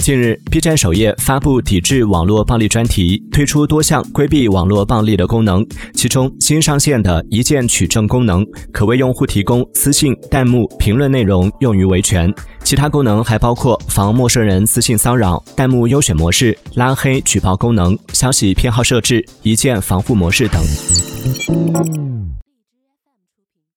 近日 b 站首页发布抵制网络暴力专题推出多项规避网络暴力的功能其中新上线的一键取证功能可为用户提供私信弹幕评论内容用于维权。其他功能还包括防陌生人私信骚扰弹幕优选模式拉黑举报功能消息偏好设置一键防护模式等。